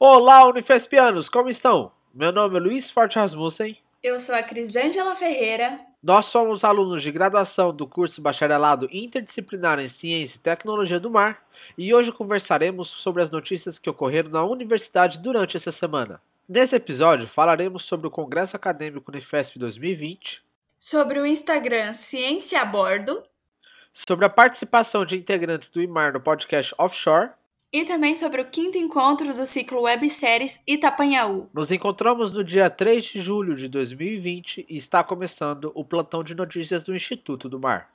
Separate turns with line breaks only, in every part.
Olá, Unifespianos, como estão? Meu nome é Luiz Forte Rasmussen.
Eu sou a Crisângela Ferreira.
Nós somos alunos de graduação do curso Bacharelado Interdisciplinar em Ciência e Tecnologia do Mar e hoje conversaremos sobre as notícias que ocorreram na universidade durante essa semana. Nesse episódio falaremos sobre o Congresso Acadêmico Unifesp 2020,
sobre o Instagram Ciência a Bordo,
sobre a participação de integrantes do IMAR no podcast Offshore
e também sobre o quinto encontro do ciclo Webséries Itapanhaú.
Nos encontramos no dia 3 de julho de 2020 e está começando o plantão de notícias do Instituto do Mar.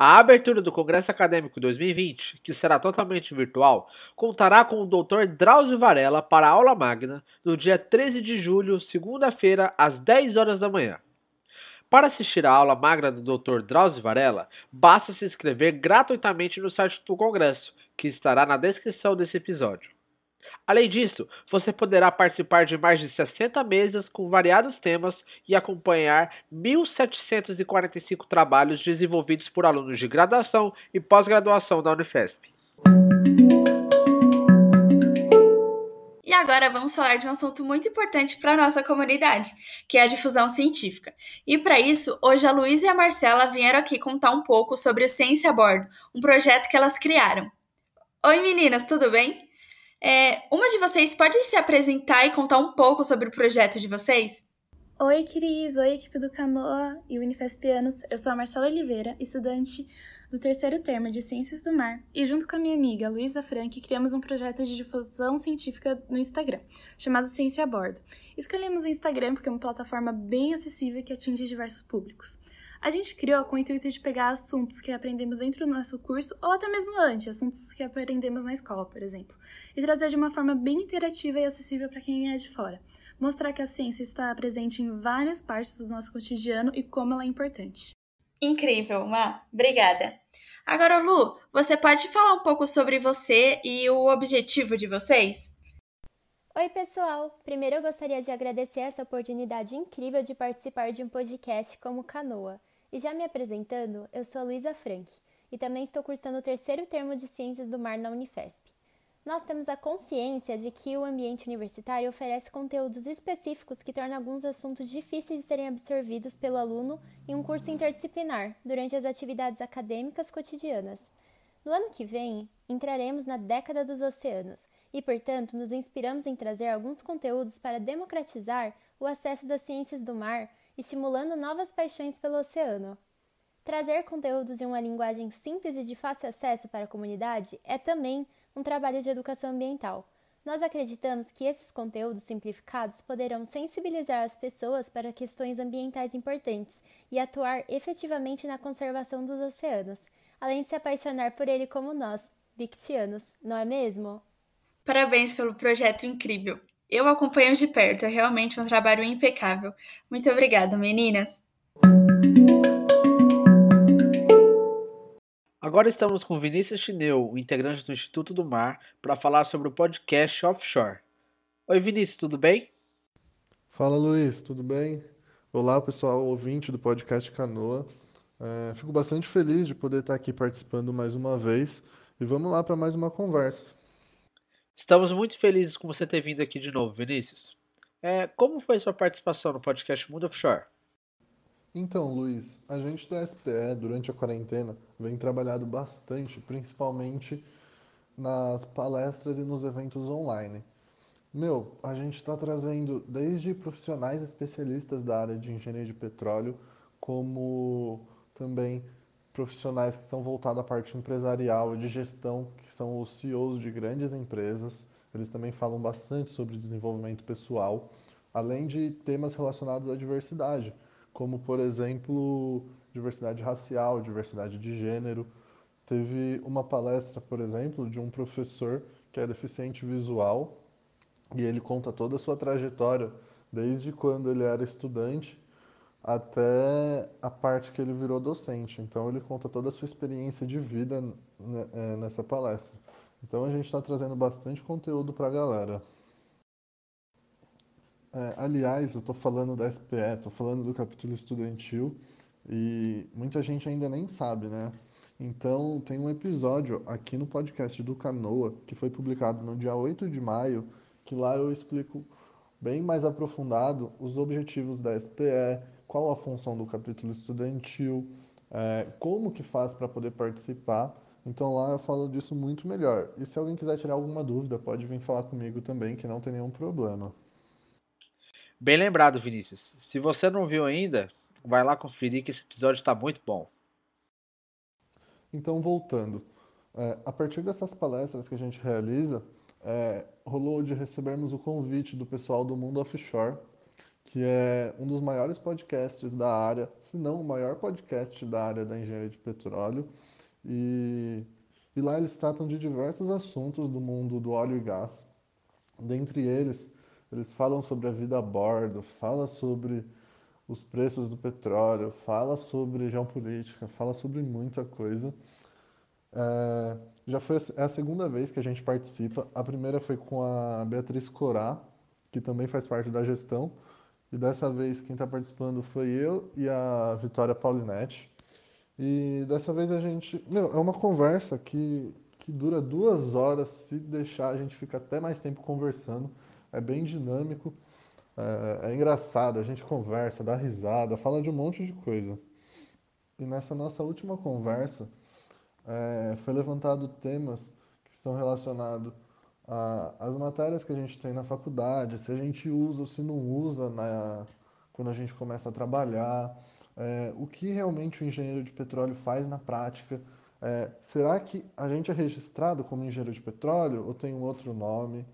A abertura do Congresso Acadêmico 2020, que será totalmente virtual, contará com o Dr. Drauzio Varela para a aula magna no dia 13 de julho, segunda-feira, às 10 horas da manhã. Para assistir à aula magna do Dr. Drauzio Varela, basta se inscrever gratuitamente no site do Congresso, que estará na descrição desse episódio. Além disso, você poderá participar de mais de 60 mesas com variados temas e acompanhar 1.745 trabalhos desenvolvidos por alunos de graduação e pós-graduação da Unifesp.
E agora vamos falar de um assunto muito importante para a nossa comunidade, que é a difusão científica. E para isso, hoje a Luísa e a Marcela vieram aqui contar um pouco sobre o Ciência a Bordo, um projeto que elas criaram. Oi meninas, tudo bem? É, uma de vocês pode se apresentar e contar um pouco sobre o projeto de vocês?
Oi, Cris! Oi, equipe do Canoa e Unifespianos. Eu sou a Marcela Oliveira, estudante do terceiro termo de Ciências do Mar, e junto com a minha amiga Luísa Frank, criamos um projeto de difusão científica no Instagram, chamado Ciência a Bordo. Escolhemos o Instagram porque é uma plataforma bem acessível que atinge diversos públicos. A gente criou com o intuito de pegar assuntos que aprendemos dentro do nosso curso ou até mesmo antes, assuntos que aprendemos na escola, por exemplo, e trazer de uma forma bem interativa e acessível para quem é de fora. Mostrar que a ciência está presente em várias partes do nosso cotidiano e como ela é importante.
Incrível, Ma. Obrigada. Agora, Lu, você pode falar um pouco sobre você e o objetivo de vocês?
Oi, pessoal! Primeiro eu gostaria de agradecer essa oportunidade incrível de participar de um podcast como Canoa. E já me apresentando, eu sou Luísa Frank e também estou cursando o terceiro termo de Ciências do Mar na Unifesp. Nós temos a consciência de que o ambiente universitário oferece conteúdos específicos que tornam alguns assuntos difíceis de serem absorvidos pelo aluno em um curso interdisciplinar durante as atividades acadêmicas cotidianas. No ano que vem, entraremos na década dos oceanos e, portanto, nos inspiramos em trazer alguns conteúdos para democratizar o acesso das ciências do mar estimulando novas paixões pelo oceano. Trazer conteúdos em uma linguagem simples e de fácil acesso para a comunidade é também um trabalho de educação ambiental. Nós acreditamos que esses conteúdos simplificados poderão sensibilizar as pessoas para questões ambientais importantes e atuar efetivamente na conservação dos oceanos, além de se apaixonar por ele como nós, bictianos, não é mesmo?
Parabéns pelo projeto incrível! Eu acompanho de perto, é realmente um trabalho impecável. Muito obrigada, meninas.
Agora estamos com Vinícius Chineu, integrante do Instituto do Mar, para falar sobre o podcast Offshore. Oi, Vinícius, tudo bem?
Fala, Luiz, tudo bem? Olá, pessoal, ouvinte do podcast Canoa. É, fico bastante feliz de poder estar aqui participando mais uma vez e vamos lá para mais uma conversa.
Estamos muito felizes com você ter vindo aqui de novo, Vinícius. É, como foi sua participação no podcast Mundo Offshore?
Então, Luiz, a gente do SPE, durante a quarentena, vem trabalhando bastante, principalmente nas palestras e nos eventos online. Meu, a gente está trazendo desde profissionais especialistas da área de engenharia de petróleo, como também profissionais que são voltados à parte empresarial e de gestão, que são os CEOs de grandes empresas. Eles também falam bastante sobre desenvolvimento pessoal, além de temas relacionados à diversidade, como, por exemplo, diversidade racial, diversidade de gênero. Teve uma palestra, por exemplo, de um professor que é deficiente visual e ele conta toda a sua trajetória, desde quando ele era estudante até a parte que ele virou docente. Então ele conta toda a sua experiência de vida né, é, nessa palestra. Então a gente está trazendo bastante conteúdo para a galera. É, aliás, eu estou falando da SPE, estou falando do capítulo estudantil e muita gente ainda nem sabe, né? Então, tem um episódio aqui no podcast do Canoa, que foi publicado no dia 8 de maio, que lá eu explico bem mais aprofundado os objetivos da SPE, qual a função do capítulo estudantil, é, como que faz para poder participar. Então lá eu falo disso muito melhor. E se alguém quiser tirar alguma dúvida, pode vir falar comigo também, que não tem nenhum problema.
Bem lembrado, Vinícius. Se você não viu ainda, vai lá conferir que esse episódio está muito bom.
Então, voltando. É, a partir dessas palestras que a gente realiza, é, rolou de recebermos o convite do pessoal do Mundo Offshore, que é um dos maiores podcasts da área, se não o maior podcast da área da engenharia de petróleo. E, e lá eles tratam de diversos assuntos do mundo do óleo e gás. Dentre eles, eles falam sobre a vida a bordo, fala sobre os preços do petróleo, fala sobre geopolítica, fala sobre muita coisa. É, já foi é a segunda vez que a gente participa. A primeira foi com a Beatriz Corá, que também faz parte da gestão. E dessa vez quem está participando foi eu e a Vitória Paulinetti. E dessa vez a gente. Meu, é uma conversa que, que dura duas horas. Se deixar, a gente fica até mais tempo conversando. É bem dinâmico. É, é engraçado, a gente conversa, dá risada, fala de um monte de coisa. E nessa nossa última conversa, é, foi levantado temas que estão relacionados às matérias que a gente tem na faculdade, se a gente usa ou se não usa na, quando a gente começa a trabalhar, é, o que realmente o engenheiro de petróleo faz na prática. É, será que a gente é registrado como engenheiro de petróleo ou tem um outro nome?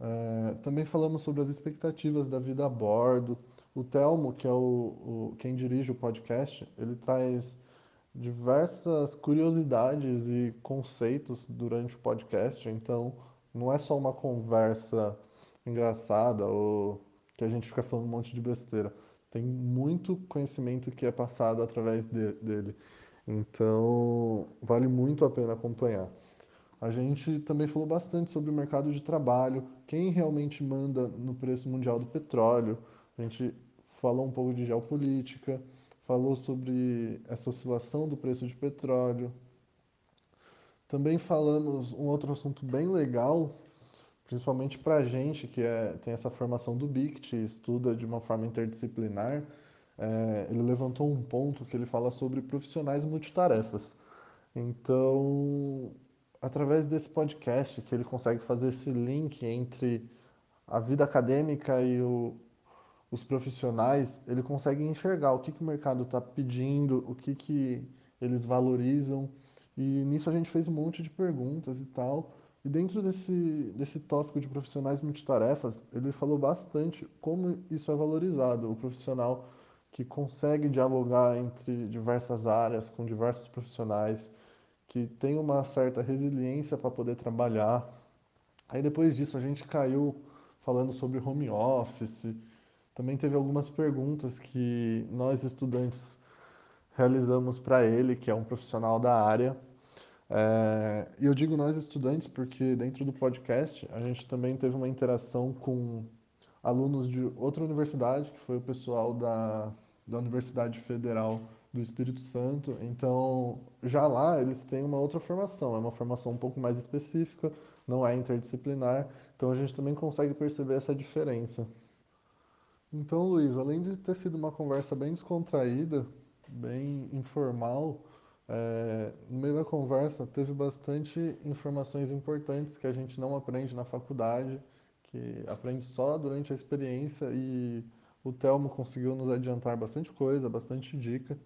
É, também falamos sobre as expectativas da vida a bordo. O Telmo, que é o, o, quem dirige o podcast, ele traz diversas curiosidades e conceitos durante o podcast, então não é só uma conversa engraçada ou que a gente fica falando um monte de besteira. Tem muito conhecimento que é passado através de, dele. Então, vale muito a pena acompanhar. A gente também falou bastante sobre o mercado de trabalho, quem realmente manda no preço mundial do petróleo. A gente falou um pouco de geopolítica, falou sobre essa oscilação do preço de petróleo. Também falamos um outro assunto bem legal, principalmente para a gente que é, tem essa formação do BICT estuda de uma forma interdisciplinar. É, ele levantou um ponto que ele fala sobre profissionais multitarefas. Então, através desse podcast, que ele consegue fazer esse link entre a vida acadêmica e o, os profissionais, ele consegue enxergar o que, que o mercado está pedindo, o que, que eles valorizam. E nisso a gente fez um monte de perguntas e tal. E dentro desse, desse tópico de profissionais multitarefas, ele falou bastante como isso é valorizado. O profissional que consegue dialogar entre diversas áreas, com diversos profissionais, que tem uma certa resiliência para poder trabalhar. Aí depois disso a gente caiu falando sobre home office, também teve algumas perguntas que nós estudantes realizamos para ele, que é um profissional da área. É, e eu digo nós estudantes porque dentro do podcast a gente também teve uma interação com alunos de outra universidade, que foi o pessoal da, da Universidade Federal do Espírito Santo. Então, já lá eles têm uma outra formação, é uma formação um pouco mais específica, não é interdisciplinar. Então, a gente também consegue perceber essa diferença. Então, Luiz, além de ter sido uma conversa bem descontraída, bem informal, é, no meio da conversa teve bastante informações importantes que a gente não aprende na faculdade, que aprende só durante a experiência e o Telmo conseguiu nos adiantar bastante coisa, bastante dica.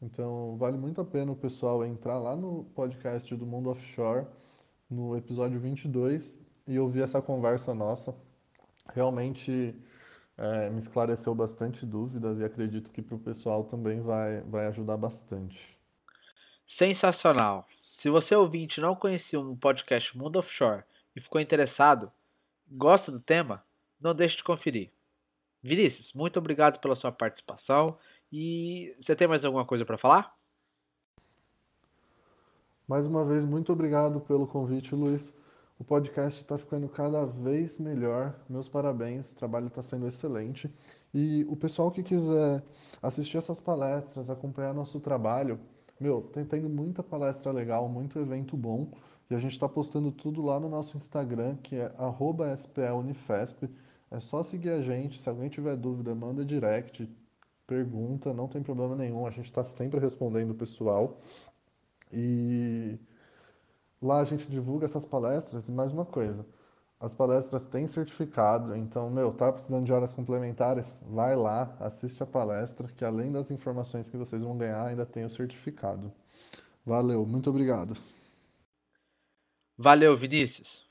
Então, vale muito a pena o pessoal entrar lá no podcast do Mundo Offshore, no episódio 22, e ouvir essa conversa nossa. Realmente é, me esclareceu bastante dúvidas e acredito que para o pessoal também vai, vai ajudar bastante.
Sensacional! Se você ouvinte não conhecia o podcast Mundo Offshore e ficou interessado, gosta do tema, não deixe de conferir. Vinícius, muito obrigado pela sua participação e você tem mais alguma coisa para falar?
Mais uma vez, muito obrigado pelo convite, Luiz. O podcast está ficando cada vez melhor. Meus parabéns, o trabalho está sendo excelente. E o pessoal que quiser assistir essas palestras, acompanhar nosso trabalho, meu, tem tendo muita palestra legal, muito evento bom. E a gente está postando tudo lá no nosso Instagram, que é @splunifesp. É só seguir a gente. Se alguém tiver dúvida, manda direct, pergunta, não tem problema nenhum. A gente está sempre respondendo o pessoal. E Lá a gente divulga essas palestras e mais uma coisa, as palestras têm certificado, então, meu, tá precisando de horas complementares? Vai lá, assiste a palestra, que além das informações que vocês vão ganhar, ainda tem o certificado. Valeu, muito obrigado.
Valeu, Vinícius.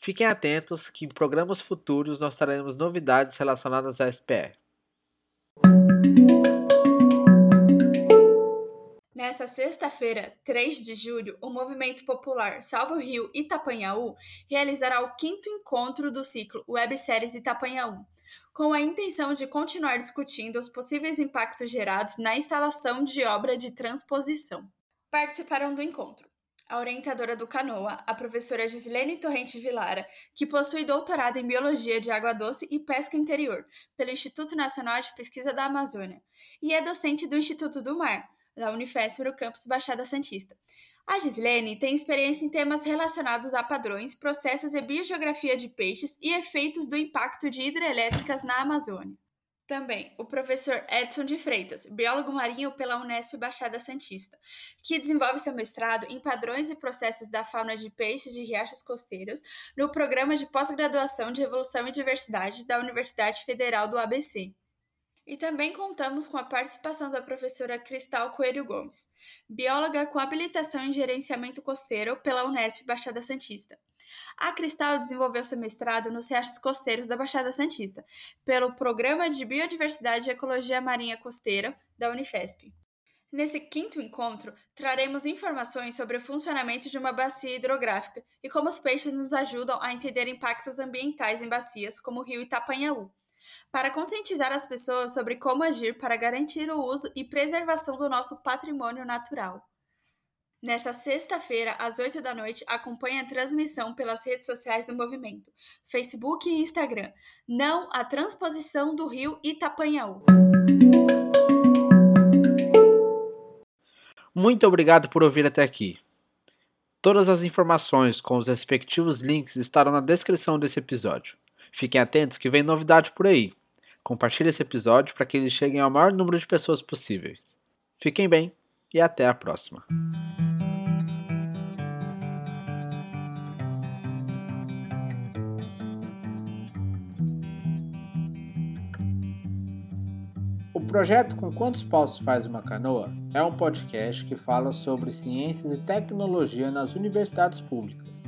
Fiquem atentos que em programas futuros nós traremos novidades relacionadas à SPR.
Nessa sexta-feira, 3 de julho, o Movimento Popular Salve o Rio Itapanhaú realizará o quinto encontro do ciclo Webséries Itapanhaú, com a intenção de continuar discutindo os possíveis impactos gerados na instalação de obra de transposição. Participaram do encontro a orientadora do Canoa, a professora Gislene Torrente Vilara, que possui doutorado em Biologia de Água Doce e Pesca Interior pelo Instituto Nacional de Pesquisa da Amazônia, e é docente do Instituto do Mar, da Unifesp campus Baixada Santista. A Gislene tem experiência em temas relacionados a padrões, processos e biogeografia de peixes e efeitos do impacto de hidrelétricas na Amazônia. Também o professor Edson de Freitas, biólogo marinho pela Unesp Baixada Santista, que desenvolve seu mestrado em padrões e processos da fauna de peixes de riachos costeiros no programa de pós-graduação de Evolução e Diversidade da Universidade Federal do ABC. E também contamos com a participação da professora Cristal Coelho Gomes, bióloga com habilitação em gerenciamento costeiro pela Unesp Baixada Santista. A Cristal desenvolveu seu mestrado nos riachos costeiros da Baixada Santista, pelo Programa de Biodiversidade e Ecologia Marinha Costeira da Unifesp. Nesse quinto encontro, traremos informações sobre o funcionamento de uma bacia hidrográfica e como os peixes nos ajudam a entender impactos ambientais em bacias como o rio Itapanhaú, para conscientizar as pessoas sobre como agir para garantir o uso e preservação do nosso patrimônio natural. Nessa sexta-feira, às 8 da noite, acompanhe a transmissão pelas redes sociais do movimento, Facebook e Instagram. Não a transposição do rio Itapanhaú.
Muito obrigado por ouvir até aqui. Todas as informações com os respectivos links estarão na descrição desse episódio. Fiquem atentos que vem novidade por aí. Compartilhe esse episódio para que ele chegue ao maior número de pessoas possíveis. Fiquem bem e até a próxima. O projeto Com Quantos Paus Faz Uma Canoa é um podcast que fala sobre ciências e tecnologia nas universidades públicas.